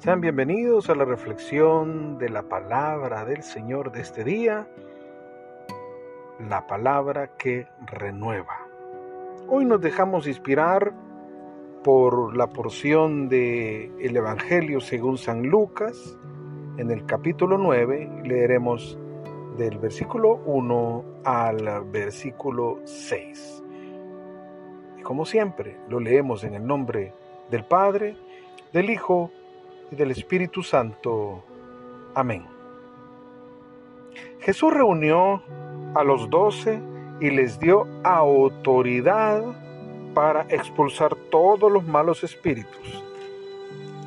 Sean bienvenidos a la reflexión de la palabra del Señor de este día, la palabra que renueva. Hoy nos dejamos inspirar por la porción de el Evangelio según San Lucas. En el capítulo 9 leeremos del versículo 1 al versículo 6. Y como siempre, lo leemos en el nombre del Padre, del Hijo y del Espíritu Santo. Amén. Jesús reunió a los doce y les dio autoridad para expulsar todos los malos espíritus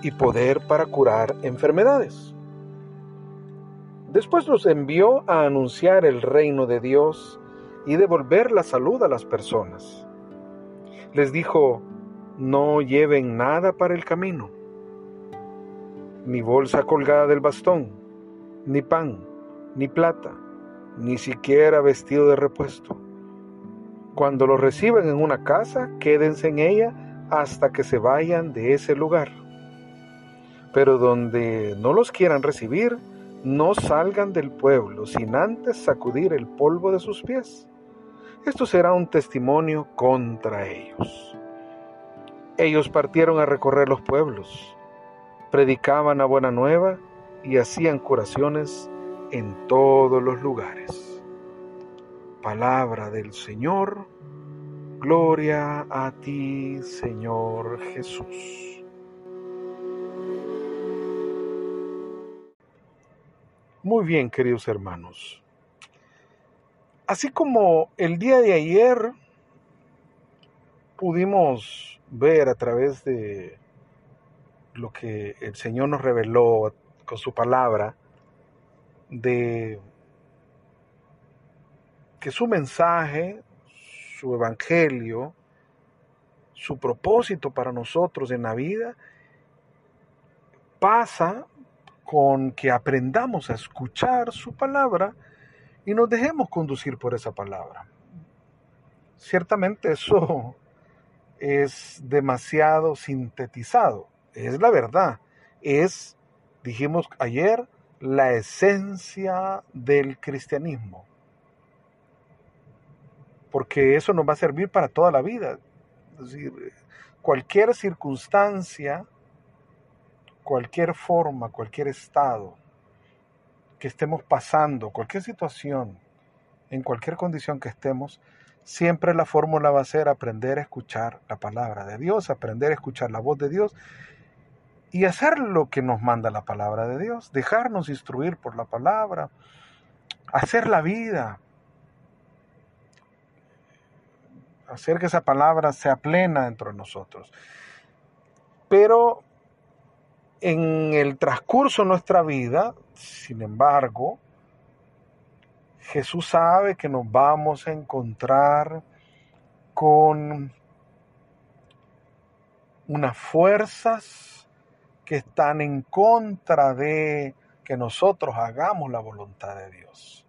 y poder para curar enfermedades. Después los envió a anunciar el reino de Dios y devolver la salud a las personas. Les dijo, no lleven nada para el camino ni bolsa colgada del bastón, ni pan, ni plata, ni siquiera vestido de repuesto. Cuando lo reciban en una casa, quédense en ella hasta que se vayan de ese lugar. Pero donde no los quieran recibir, no salgan del pueblo sin antes sacudir el polvo de sus pies. Esto será un testimonio contra ellos. Ellos partieron a recorrer los pueblos predicaban a buena nueva y hacían curaciones en todos los lugares. Palabra del Señor, gloria a ti Señor Jesús. Muy bien, queridos hermanos. Así como el día de ayer pudimos ver a través de lo que el Señor nos reveló con su palabra, de que su mensaje, su evangelio, su propósito para nosotros en la vida, pasa con que aprendamos a escuchar su palabra y nos dejemos conducir por esa palabra. Ciertamente eso es demasiado sintetizado es la verdad, es, dijimos ayer, la esencia del cristianismo. Porque eso nos va a servir para toda la vida. Es decir, cualquier circunstancia, cualquier forma, cualquier estado que estemos pasando, cualquier situación, en cualquier condición que estemos, siempre la fórmula va a ser aprender a escuchar la palabra de Dios, aprender a escuchar la voz de Dios y hacer lo que nos manda la palabra de Dios, dejarnos instruir por la palabra, hacer la vida, hacer que esa palabra sea plena dentro de nosotros. Pero en el transcurso de nuestra vida, sin embargo, Jesús sabe que nos vamos a encontrar con unas fuerzas que están en contra de que nosotros hagamos la voluntad de Dios.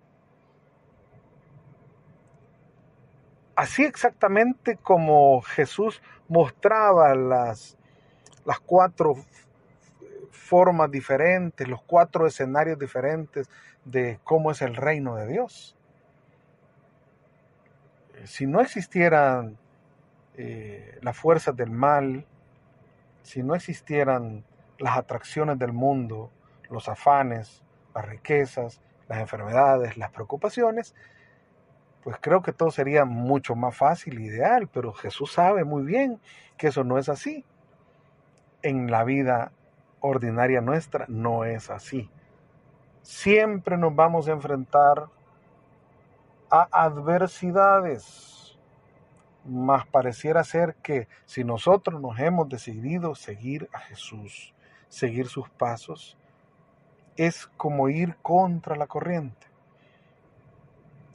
Así exactamente como Jesús mostraba las, las cuatro formas diferentes, los cuatro escenarios diferentes de cómo es el reino de Dios. Si no existieran eh, las fuerzas del mal, si no existieran las atracciones del mundo, los afanes, las riquezas, las enfermedades, las preocupaciones, pues creo que todo sería mucho más fácil ideal, pero Jesús sabe muy bien que eso no es así. En la vida ordinaria nuestra no es así. Siempre nos vamos a enfrentar a adversidades mas pareciera ser que si nosotros nos hemos decidido seguir a Jesús, seguir sus pasos, es como ir contra la corriente.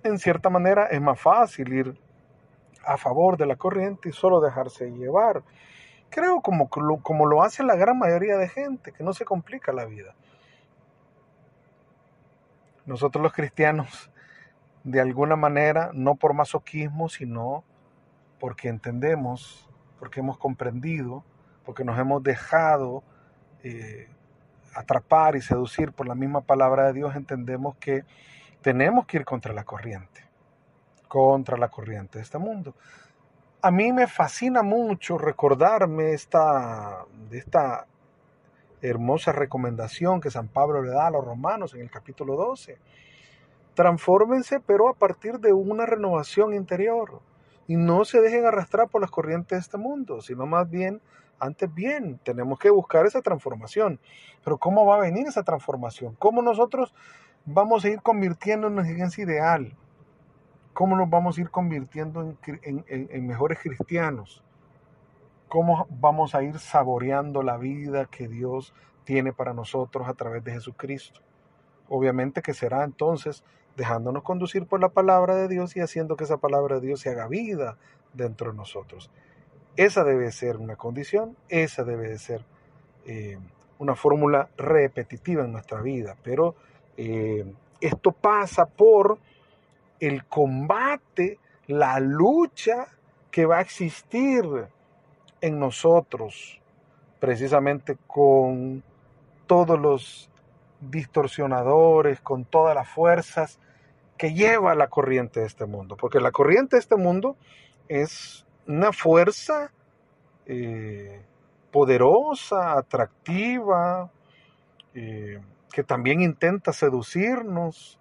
En cierta manera es más fácil ir a favor de la corriente y solo dejarse llevar. Creo como, como lo hace la gran mayoría de gente, que no se complica la vida. Nosotros los cristianos, de alguna manera, no por masoquismo, sino porque entendemos, porque hemos comprendido, porque nos hemos dejado eh, atrapar y seducir por la misma palabra de Dios, entendemos que tenemos que ir contra la corriente, contra la corriente de este mundo. A mí me fascina mucho recordarme esta, de esta hermosa recomendación que San Pablo le da a los romanos en el capítulo 12. Transfórmense, pero a partir de una renovación interior. Y no se dejen arrastrar por las corrientes de este mundo, sino más bien antes bien, tenemos que buscar esa transformación. Pero ¿cómo va a venir esa transformación? ¿Cómo nosotros vamos a ir convirtiéndonos en ese ideal? ¿Cómo nos vamos a ir convirtiendo en, mejores cristianos? ¿Cómo vamos a ir saboreando la vida que Dios tiene para nosotros a través de Jesucristo? Obviamente que será entonces dejándonos conducir por la palabra de Dios y haciendo que esa palabra de Dios se haga vida dentro de nosotros. Esa debe ser una condición, esa debe ser eh, una fórmula repetitiva en nuestra vida, pero eh, esto pasa por el combate, la lucha que va a existir en nosotros, precisamente con todos los distorsionadores, con todas las fuerzas que lleva la corriente de este mundo, porque la corriente de este mundo es una fuerza eh, poderosa, atractiva, eh, que también intenta seducirnos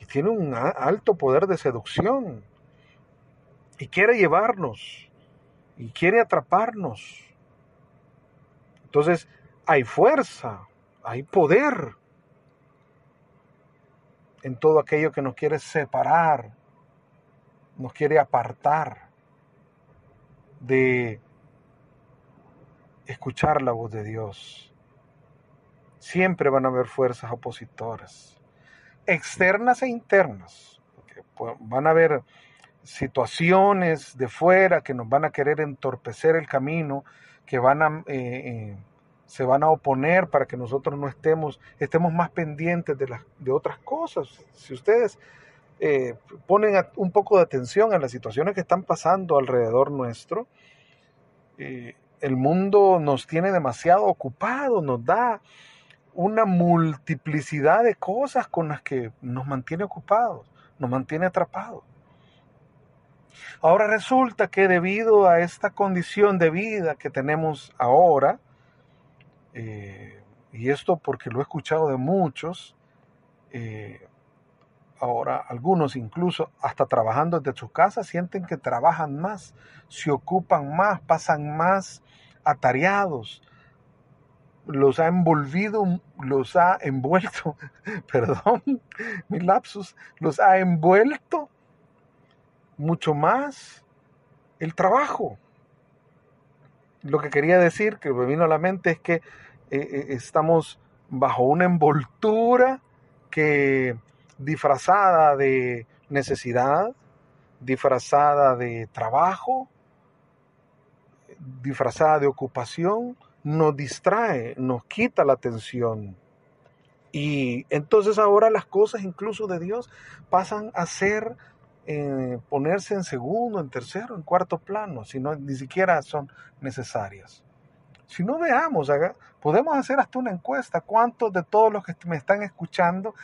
y tiene un alto poder de seducción y quiere llevarnos y quiere atraparnos. Entonces hay fuerza, hay poder en todo aquello que nos quiere separar, nos quiere apartar de escuchar la voz de Dios. Siempre van a haber fuerzas opositoras, externas e internas. van a haber situaciones de fuera que nos van a querer entorpecer el camino, que van a, eh, eh, se van a oponer para que nosotros no estemos, estemos más pendientes de, de otras cosas. Si ustedes eh, ponen un poco de atención a las situaciones que están pasando alrededor nuestro. Eh, el mundo nos tiene demasiado ocupados, nos da una multiplicidad de cosas con las que nos mantiene ocupados, nos mantiene atrapados. Ahora resulta que debido a esta condición de vida que tenemos ahora, eh, y esto porque lo he escuchado de muchos, Ahora, algunos incluso hasta trabajando desde su casa sienten que trabajan más, se ocupan más, pasan más atareados. Los ha envolvido, los ha envuelto, perdón, mi lapsus, los ha envuelto mucho más el trabajo. Lo que quería decir, que me vino a la mente, es que eh, eh, estamos bajo una envoltura que disfrazada de necesidad, disfrazada de trabajo, disfrazada de ocupación, nos distrae, nos quita la atención. Y entonces ahora las cosas incluso de Dios pasan a ser, eh, ponerse en segundo, en tercero, en cuarto plano, si no, ni siquiera son necesarias. Si no veamos, podemos hacer hasta una encuesta, ¿cuántos de todos los que me están escuchando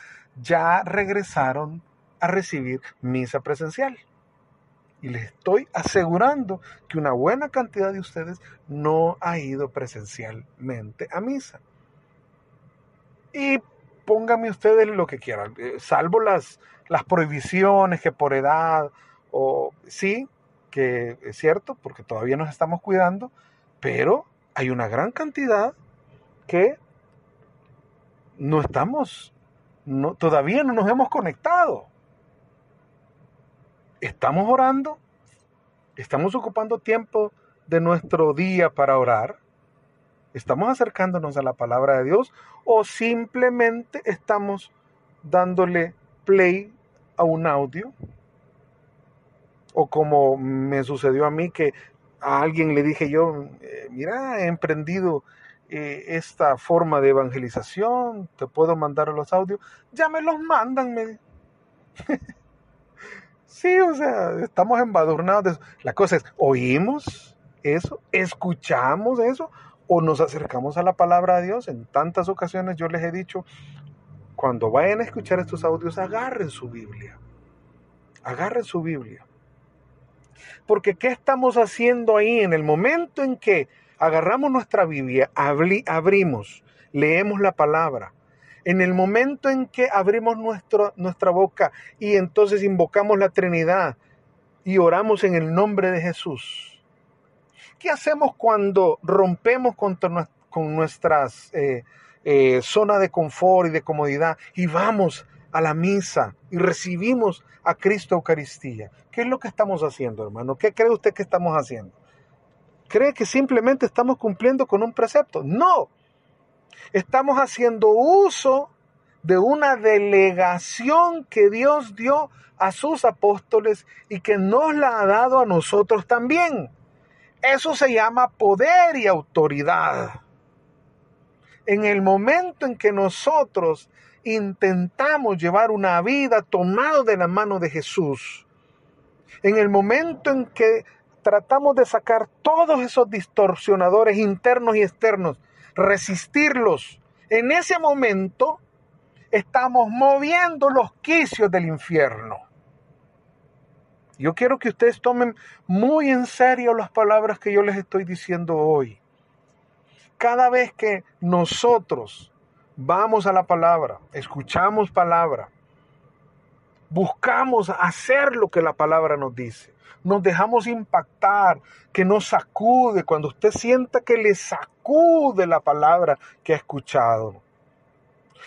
ya regresaron a recibir misa presencial. Y les estoy asegurando que una buena cantidad de ustedes no ha ido presencialmente a misa. Y pónganme ustedes lo que quieran, eh, salvo las, las prohibiciones que por edad, o sí, que es cierto, porque todavía nos estamos cuidando, pero hay una gran cantidad que no estamos todavía no nos hemos conectado. Estamos orando, estamos ocupando tiempo de nuestro día para orar, estamos acercándonos a la palabra de Dios o simplemente estamos dándole play a un audio o como me sucedió a mí que a alguien le dije yo, eh, mira, he emprendido eh, esta forma de evangelización, te puedo mandar los audios, ya me los mandan. Me... sí, o sea, estamos embadurnados. La cosa es, ¿oímos eso? ¿Escuchamos eso? o nos acercamos a la palabra de Dios. En tantas ocasiones yo les he dicho, cuando vayan a escuchar estos audios, agarren su Biblia. Agarren su Biblia. Porque ¿qué estamos haciendo ahí en el momento en que agarramos nuestra Biblia, abrimos, leemos la palabra? En el momento en que abrimos nuestra boca y entonces invocamos la Trinidad y oramos en el nombre de Jesús. ¿Qué hacemos cuando rompemos con nuestras eh, eh, de confort y de comodidad y vamos a la misa y recibimos a Cristo Eucaristía? ¿Qué es lo que estamos haciendo, hermano? ¿Qué cree usted que estamos haciendo? ¿Cree que simplemente estamos cumpliendo con un precepto? No. Estamos haciendo uso de una delegación que Dios dio a sus apóstoles y que nos la ha dado a nosotros también. Eso se llama poder y autoridad. En el momento en que nosotros intentamos llevar una vida tomado de la mano de Jesús, en el momento en que tratamos de sacar todos esos distorsionadores internos y externos, resistirlos, en ese momento estamos moviendo los quicios del infierno. Yo quiero que ustedes tomen muy en serio las palabras que yo les estoy diciendo hoy. Cada vez que nosotros vamos a la palabra, escuchamos palabra, buscamos hacer lo que la palabra nos dice. Nos dejamos impactar, que nos sacude, cuando usted sienta que le sacude la palabra que ha escuchado.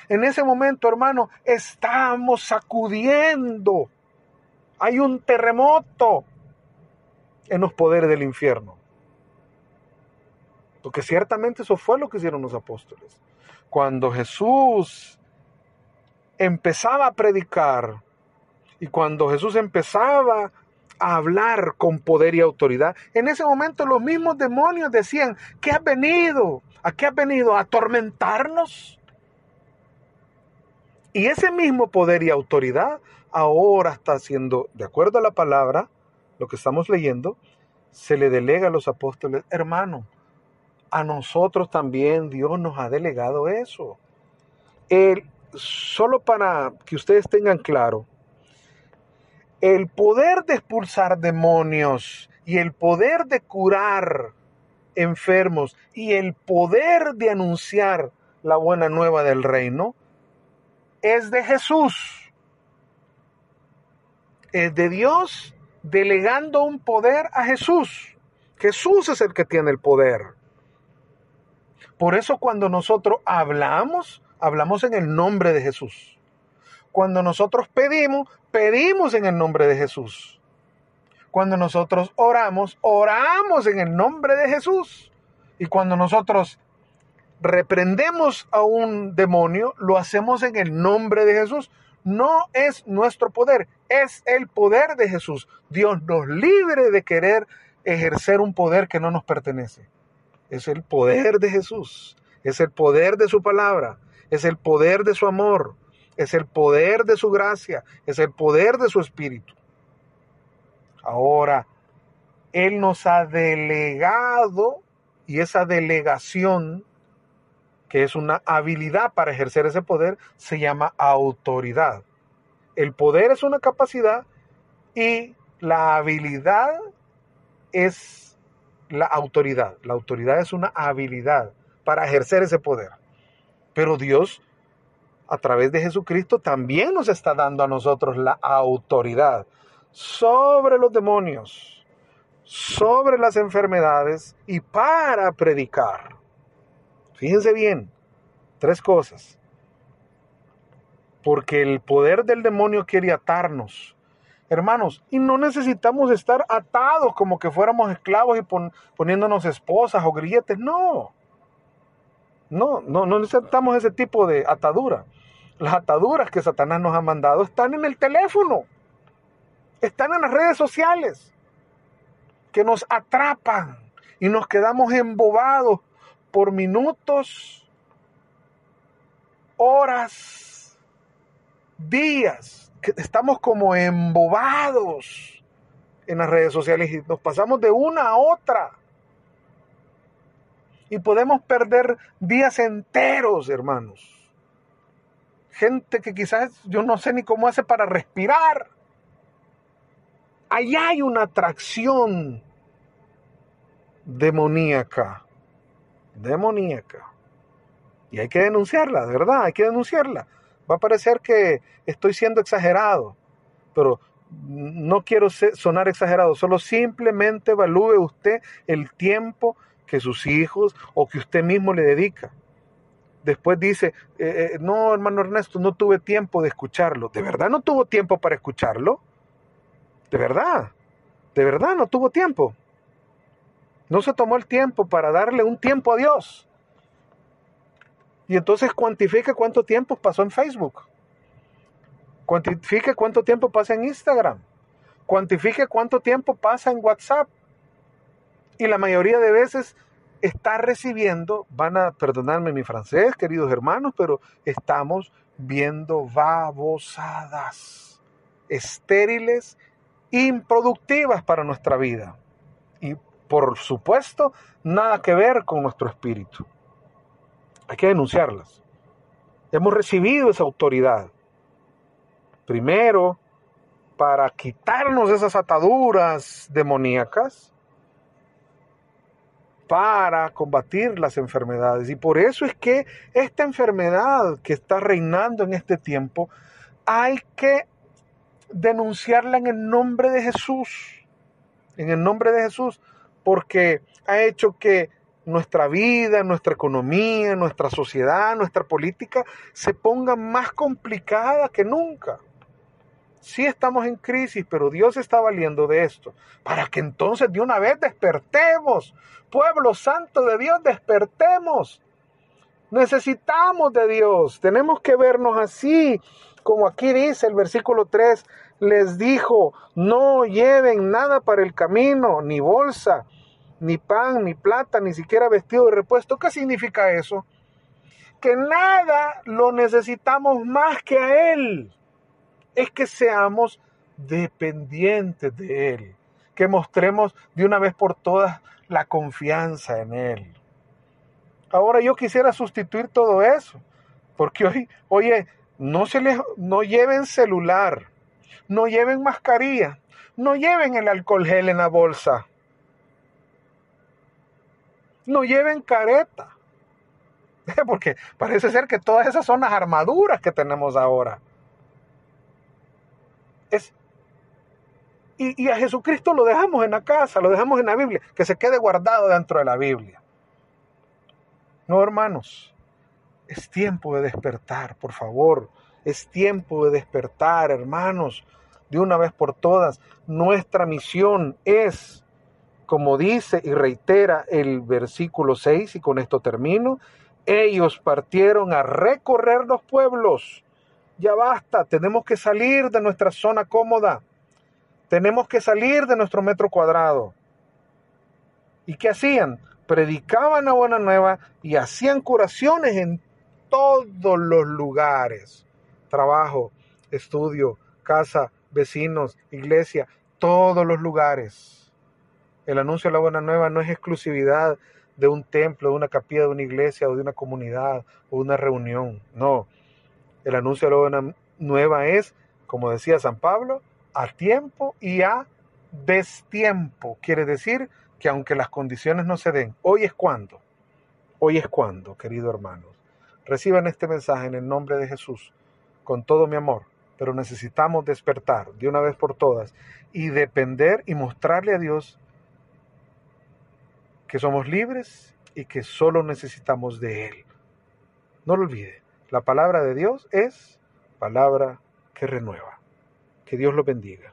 En ese momento, hermano, estamos sacudiendo. Hay un terremoto en los poderes del infierno. Porque ciertamente eso fue lo que hicieron los apóstoles. Cuando Jesús empezaba a predicar, y cuando Jesús empezaba a hablar con poder y autoridad, en ese momento los mismos demonios decían, ¿qué has venido? ¿A qué has venido? ¿A atormentarnos? Y ese mismo poder y autoridad ahora está siendo, de acuerdo a la palabra, lo que estamos leyendo, se le delega a los apóstoles, hermano, a nosotros también Dios nos ha delegado eso. El, solo para que ustedes tengan claro, el poder de expulsar demonios y el poder de curar enfermos y el poder de anunciar la buena nueva del reino es de Jesús. Es de Dios delegando un poder a Jesús. Jesús es el que tiene el poder. Por eso cuando nosotros hablamos, hablamos en el nombre de Jesús. Cuando nosotros pedimos, pedimos en el nombre de Jesús. Cuando nosotros oramos, oramos en el nombre de Jesús. Y cuando nosotros reprendemos a un demonio, lo hacemos en el nombre de Jesús. No es nuestro poder, es el poder de Jesús. Dios nos libre de querer ejercer un poder que no nos pertenece. Es el poder de Jesús, es el poder de su palabra, es el poder de su amor, es el poder de su gracia, es el poder de su espíritu. Ahora, Él nos ha delegado y esa delegación, que es una habilidad para ejercer ese poder, se llama autoridad. El poder es una capacidad y la habilidad es la autoridad. La autoridad es una habilidad para ejercer ese poder. Pero Dios a través de Jesucristo también nos está dando a nosotros la autoridad sobre los demonios, sobre las enfermedades y para predicar. Fíjense bien, tres cosas. Porque el poder del demonio quiere atarnos. Hermanos, y no necesitamos estar atados como que fuéramos esclavos y poniéndonos esposas o grilletes. No. No, no, no necesitamos ese tipo de atadura. Las ataduras que Satanás nos ha mandado están en el teléfono, están en las redes sociales, que nos atrapan y nos quedamos embobados por minutos, horas, días, que estamos como embobados en las redes sociales y nos pasamos de una a otra. Y podemos perder días enteros, hermanos. Gente que quizás yo no sé ni cómo hace para respirar. Allá hay una atracción demoníaca. Demoníaca. Y hay que denunciarla, de verdad, hay que denunciarla. Va a parecer que estoy siendo exagerado, pero no quiero sonar exagerado, solo simplemente evalúe usted el tiempo que sus hijos o que usted mismo le dedica. Después dice, eh, eh, no, hermano Ernesto, no tuve tiempo de escucharlo. ¿De verdad no tuvo tiempo para escucharlo? ¿De verdad? ¿De verdad no tuvo tiempo? No se tomó el tiempo para darle un tiempo a Dios. Y entonces cuantifique cuánto tiempo pasó en Facebook. Cuantifique cuánto tiempo pasa en Instagram. Cuantifique cuánto tiempo pasa en WhatsApp. Y la mayoría de veces está recibiendo, van a perdonarme mi francés, queridos hermanos, pero estamos viendo babosadas, estériles, improductivas para nuestra vida. Y por supuesto, nada que ver con nuestro espíritu. Hay que denunciarlas. Hemos recibido esa autoridad. Primero, para quitarnos esas ataduras demoníacas, para combatir las enfermedades. Y por eso es que esta enfermedad que está reinando en este tiempo, hay que denunciarla en el nombre de Jesús. En el nombre de Jesús, porque ha hecho que nuestra vida, nuestra economía, nuestra sociedad, nuestra política se ponga más complicada que nunca. Sí estamos en crisis, pero Dios está valiendo de esto, para que entonces de una vez despertemos. Pueblo santo de Dios, despertemos. Necesitamos de Dios, tenemos que vernos así, como aquí dice el versículo 3, les dijo, no lleven nada para el camino, ni bolsa, ni pan, ni plata, ni siquiera vestido de repuesto. ¿Qué significa eso? Que nada lo necesitamos más que a Él es que seamos dependientes de Él, que mostremos de una vez por todas la confianza en Él. Ahora yo quisiera sustituir todo eso, porque hoy, oye, no se les, no lleven celular, no lleven mascarilla, no lleven el alcohol gel en la bolsa, no lleven careta, porque parece ser que todas esas son las armaduras que tenemos ahora. Es, y, a Jesucristo lo dejamos en la casa, lo dejamos en la Biblia, que se quede guardado dentro de la Biblia. No, hermanos, es tiempo de despertar, por favor. Es tiempo de despertar, hermanos, de una vez por todas. Nuestra misión es, como dice y reitera el versículo 6, y con esto termino, ellos partieron a recorrer los pueblos ya basta, tenemos que salir de nuestra zona cómoda, tenemos que salir de nuestro metro cuadrado. ¿Y qué hacían? Predicaban la buena nueva y hacían curaciones en todos los lugares. Trabajo, estudio, casa, vecinos, iglesia, todos los lugares. El anuncio de la buena nueva no es exclusividad de un templo, de una capilla, de una iglesia o de una comunidad o una reunión. No, el anuncio de la buena nueva es, como decía San Pablo, a tiempo y a destiempo. Quiere decir que aunque las condiciones no se den, hoy es cuando. Hoy es cuando, querido hermanos. Reciban este mensaje en el nombre de Jesús, con todo mi amor, pero necesitamos despertar de una vez por todas y depender y mostrarle a Dios que somos libres y que solo necesitamos de Él. No lo olvide. La palabra de Dios es palabra que renueva. Que Dios lo bendiga.